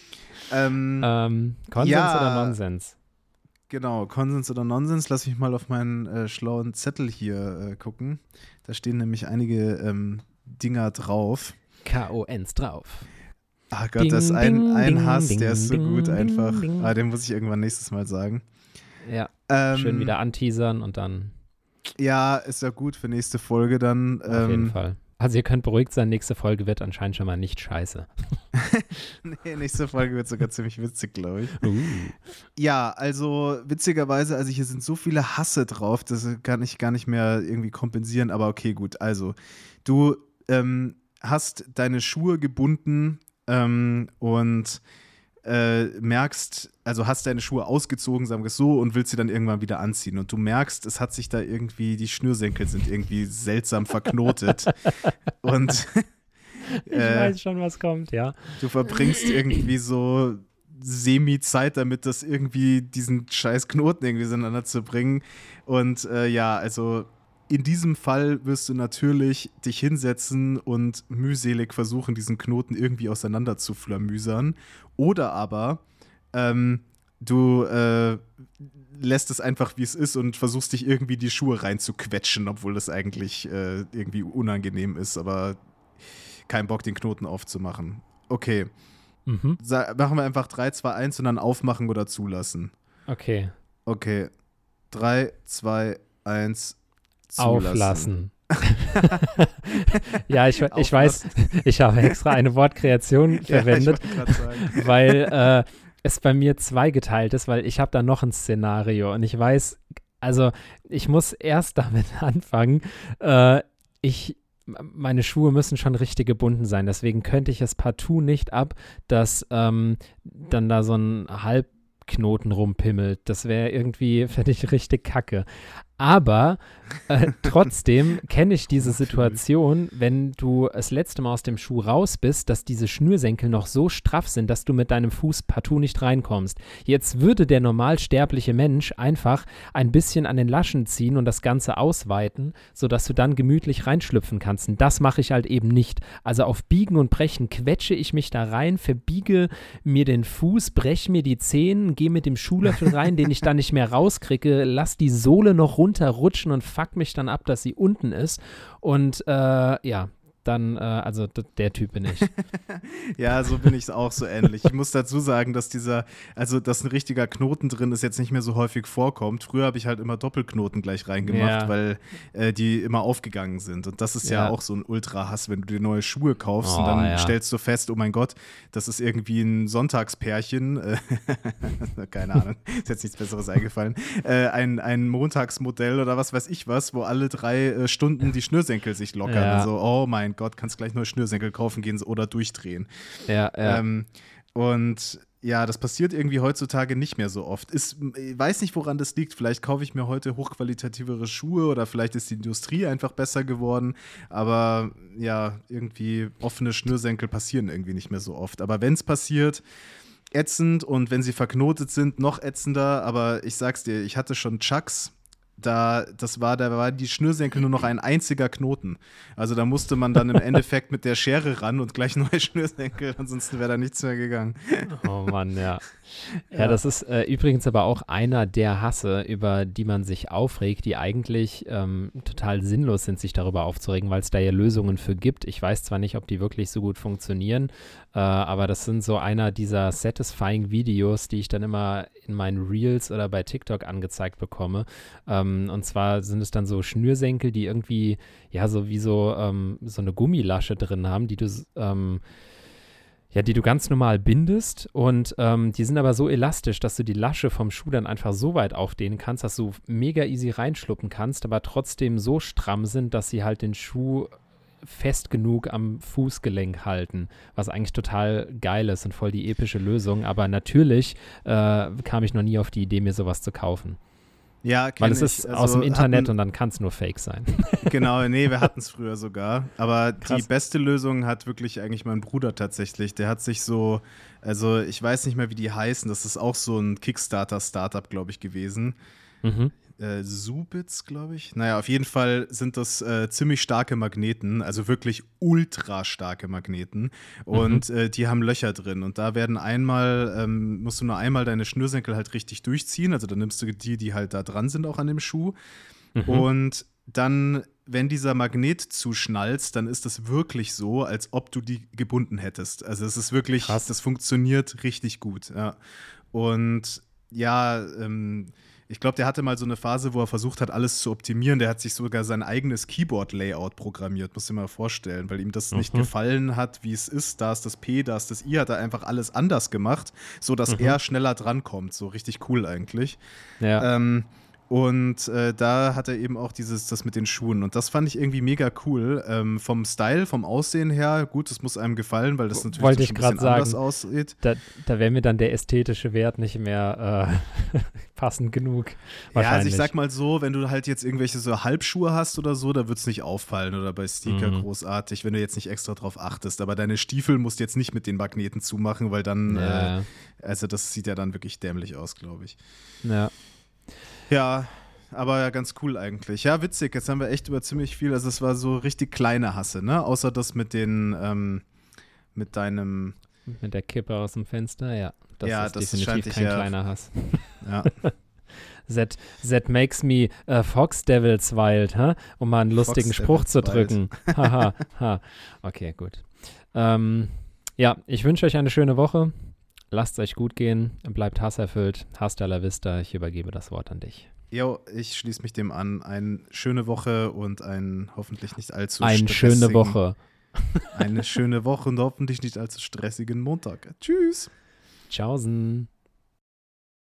[laughs] ähm, ähm, Konsens ja, oder Nonsens? Genau, Konsens oder Nonsens. Lass mich mal auf meinen äh, schlauen Zettel hier äh, gucken. Da stehen nämlich einige ähm, Dinger drauf. K-O-Ns drauf. Ach Gott, ding, das ist ein, ein Hass, ding, der ist so gut einfach. Ah, den muss ich irgendwann nächstes Mal sagen. Ja. Ähm, schön wieder anteasern und dann. Ja, ist ja gut für nächste Folge dann. Auf ähm, jeden Fall. Also ihr könnt beruhigt sein, nächste Folge wird anscheinend schon mal nicht scheiße. [laughs] nee, nächste Folge wird sogar ziemlich witzig, glaube ich. Uh. Ja, also witzigerweise, also hier sind so viele Hasse drauf, das kann ich gar nicht mehr irgendwie kompensieren, aber okay, gut. Also, du ähm, hast deine Schuhe gebunden ähm, und äh, merkst, also hast deine Schuhe ausgezogen, sagen wir es so, und willst sie dann irgendwann wieder anziehen. Und du merkst, es hat sich da irgendwie, die Schnürsenkel sind irgendwie seltsam verknotet. [laughs] und [laughs] ich äh, weiß schon, was kommt, ja. Du verbringst irgendwie so Semi-Zeit damit, das irgendwie diesen scheiß Knoten irgendwie zueinander zu bringen. Und äh, ja, also in diesem Fall wirst du natürlich dich hinsetzen und mühselig versuchen, diesen Knoten irgendwie auseinander zu flamüsern. Oder aber ähm, du äh, lässt es einfach, wie es ist und versuchst dich irgendwie die Schuhe reinzuquetschen, obwohl das eigentlich äh, irgendwie unangenehm ist, aber kein Bock, den Knoten aufzumachen. Okay. Mhm. machen wir einfach 3, 2, 1 und dann aufmachen oder zulassen. Okay. Okay. 3, 2, 1, zulassen. Auflassen. [laughs] ja, ich, ich weiß, ich habe extra eine Wortkreation [laughs] verwendet, ja, weil äh, es bei mir zweigeteilt ist, weil ich habe da noch ein Szenario und ich weiß, also ich muss erst damit [laughs] anfangen, äh, ich meine Schuhe müssen schon richtig gebunden sein. Deswegen könnte ich es partout nicht ab, dass ähm, dann da so ein Halbknoten rumpimmelt. Das wäre irgendwie, fände ich richtig kacke. Aber äh, [laughs] trotzdem kenne ich diese Situation, wenn du das letzte Mal aus dem Schuh raus bist, dass diese Schnürsenkel noch so straff sind, dass du mit deinem Fuß partout nicht reinkommst. Jetzt würde der normalsterbliche Mensch einfach ein bisschen an den Laschen ziehen und das Ganze ausweiten, sodass du dann gemütlich reinschlüpfen kannst. Und das mache ich halt eben nicht. Also auf Biegen und Brechen quetsche ich mich da rein, verbiege mir den Fuß, breche mir die Zehen, gehe mit dem Schuhlöffel rein, den ich dann nicht mehr rauskriege, lass die Sohle noch runter runterrutschen und fuck mich dann ab, dass sie unten ist. Und äh, ja, dann, äh, also der Typ bin ich. [laughs] ja, so bin ich auch so ähnlich. Ich muss dazu sagen, dass dieser, also dass ein richtiger Knoten drin ist, jetzt nicht mehr so häufig vorkommt. Früher habe ich halt immer Doppelknoten gleich reingemacht, ja. weil äh, die immer aufgegangen sind. Und das ist ja, ja auch so ein Ultra-Hass, wenn du dir neue Schuhe kaufst oh, und dann ja. stellst du fest, oh mein Gott, das ist irgendwie ein Sonntagspärchen. Äh, [laughs] keine Ahnung, [laughs] ist jetzt nichts Besseres eingefallen. Äh, ein, ein Montagsmodell oder was weiß ich was, wo alle drei äh, Stunden die Schnürsenkel sich lockern. Also, oh mein Gott, kannst gleich neue Schnürsenkel kaufen gehen oder durchdrehen. Ja, ja. Ähm, und ja, das passiert irgendwie heutzutage nicht mehr so oft. Ist, ich weiß nicht, woran das liegt. Vielleicht kaufe ich mir heute hochqualitativere Schuhe oder vielleicht ist die Industrie einfach besser geworden. Aber ja, irgendwie offene Schnürsenkel passieren irgendwie nicht mehr so oft. Aber wenn es passiert, ätzend und wenn sie verknotet sind, noch ätzender. Aber ich sag's dir, ich hatte schon Chucks da, das war, da war die Schnürsenkel nur noch ein einziger Knoten. Also da musste man dann im Endeffekt mit der Schere ran und gleich neue Schnürsenkel, ansonsten wäre da nichts mehr gegangen. Oh Mann, ja. Ja, ja das ist äh, übrigens aber auch einer der Hasse, über die man sich aufregt, die eigentlich ähm, total sinnlos sind, sich darüber aufzuregen, weil es da ja Lösungen für gibt. Ich weiß zwar nicht, ob die wirklich so gut funktionieren, äh, aber das sind so einer dieser satisfying Videos, die ich dann immer in meinen Reels oder bei TikTok angezeigt bekomme. Ähm, und zwar sind es dann so Schnürsenkel, die irgendwie, ja, so wie so, ähm, so eine Gummilasche drin haben, die du, ähm, ja, die du ganz normal bindest und ähm, die sind aber so elastisch, dass du die Lasche vom Schuh dann einfach so weit aufdehnen kannst, dass du mega easy reinschluppen kannst, aber trotzdem so stramm sind, dass sie halt den Schuh fest genug am Fußgelenk halten, was eigentlich total geil ist und voll die epische Lösung. Aber natürlich äh, kam ich noch nie auf die Idee, mir sowas zu kaufen. Ja, Weil es ist also aus dem Internet hatten, und dann kann es nur Fake sein. [laughs] Genau, nee, wir hatten es früher sogar. Aber Krass. die beste Lösung hat wirklich eigentlich mein Bruder tatsächlich. Der hat sich so, also ich weiß nicht mehr, wie die heißen. Das ist auch so ein Kickstarter-Startup, glaube ich, gewesen. Mhm äh, Subitz, glaube ich. Naja, auf jeden Fall sind das äh, ziemlich starke Magneten, also wirklich ultra starke Magneten. Und mhm. äh, die haben Löcher drin. Und da werden einmal, ähm, musst du nur einmal deine Schnürsenkel halt richtig durchziehen. Also dann nimmst du die, die halt da dran sind, auch an dem Schuh. Mhm. Und dann, wenn dieser Magnet zuschnallst, dann ist das wirklich so, als ob du die gebunden hättest. Also es ist wirklich, Krass. das funktioniert richtig gut. Ja. Und ja, ähm, ich glaube, der hatte mal so eine Phase, wo er versucht hat, alles zu optimieren. Der hat sich sogar sein eigenes Keyboard-Layout programmiert, musst du dir mal vorstellen, weil ihm das mhm. nicht gefallen hat, wie es ist. Da ist das P, da ist das I, hat er einfach alles anders gemacht, sodass mhm. er schneller drankommt. So richtig cool eigentlich. Ja. Ähm, und äh, da hat er eben auch dieses, das mit den Schuhen. Und das fand ich irgendwie mega cool. Ähm, vom Style, vom Aussehen her, gut, das muss einem gefallen, weil das natürlich Wollte ich ein bisschen sagen, anders aussieht. Da, da wäre mir dann der ästhetische Wert nicht mehr äh, [laughs] passend genug. Ja, also ich sag mal so, wenn du halt jetzt irgendwelche so Halbschuhe hast oder so, da wird es nicht auffallen oder bei Sneaker mhm. großartig, wenn du jetzt nicht extra drauf achtest. Aber deine Stiefel musst du jetzt nicht mit den Magneten zumachen, weil dann, ja. äh, also das sieht ja dann wirklich dämlich aus, glaube ich. Ja. Ja, aber ja, ganz cool eigentlich. Ja, witzig. Jetzt haben wir echt über ziemlich viel. Also, es war so richtig kleine Hasse, ne? Außer das mit den, ähm, mit deinem. Mit der Kippe aus dem Fenster, ja. Das ja, ist das definitiv kein ja, kleiner Hass. Ja. [laughs] that, that makes me uh, Fox Devils wild, huh? um mal einen lustigen Fox Spruch Devils zu drücken. [laughs] Haha, ha. Okay, gut. Ähm, ja, ich wünsche euch eine schöne Woche. Lasst es euch gut gehen, bleibt hasserfüllt. Hasta la vista, ich übergebe das Wort an dich. Jo, ich schließe mich dem an. Eine schöne Woche und ein hoffentlich nicht allzu Eine schöne Woche. eine schöne Woche und hoffentlich nicht allzu stressigen Montag. Tschüss. Tschaußen.